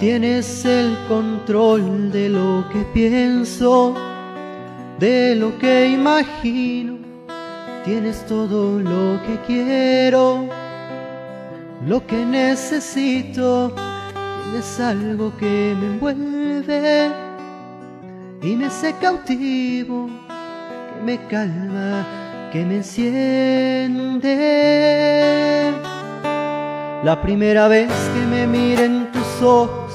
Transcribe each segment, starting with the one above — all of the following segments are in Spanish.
Tienes el control de lo que pienso, de lo que imagino. Tienes todo lo que quiero, lo que necesito. Tienes algo que me envuelve y me hace cautivo, que me calma, que me enciende. La primera vez que me miré en tus ojos,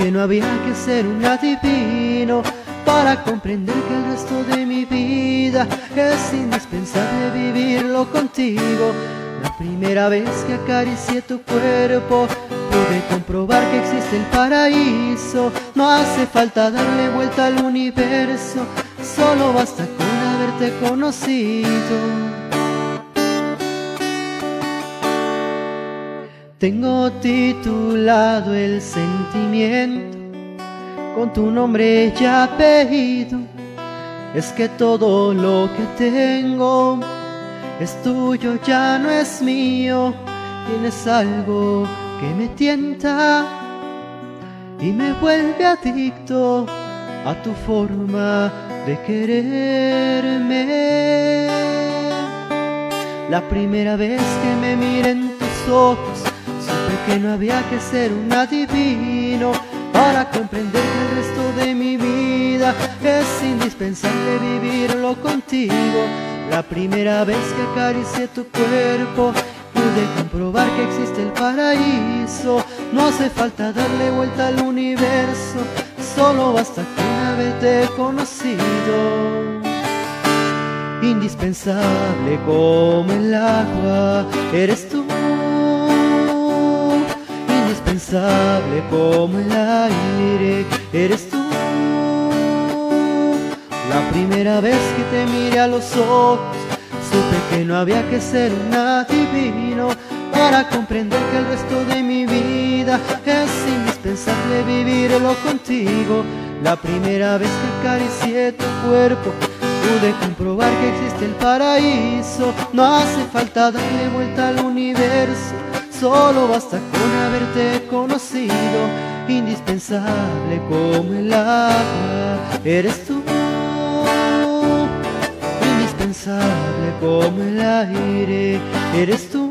que no había que ser un adivino para comprender que el resto de mi vida es indispensable vivirlo contigo. La primera vez que acaricié tu cuerpo, pude comprobar que existe el paraíso. No hace falta darle vuelta al universo, solo basta con haberte conocido. Tengo titulado el sentimiento con tu nombre y apellido. Es que todo lo que tengo es tuyo, ya no es mío. Tienes algo que me tienta y me vuelve adicto a tu forma de quererme. La primera vez que me miré en tus ojos, que no había que ser un adivino para comprender que el resto de mi vida es indispensable vivirlo contigo. La primera vez que acaricié tu cuerpo pude comprobar que existe el paraíso. No hace falta darle vuelta al universo, solo basta con haberte conocido. Indispensable como el agua, eres tú indispensable como el aire, eres tú. La primera vez que te miré a los ojos, supe que no había que ser un adivino para comprender que el resto de mi vida es indispensable vivirlo contigo. La primera vez que acaricié tu cuerpo, pude comprobar que existe el paraíso. No hace falta darle vuelta al universo Solo basta con haberte conocido, indispensable como el agua, eres tú. Indispensable como el aire, eres tú.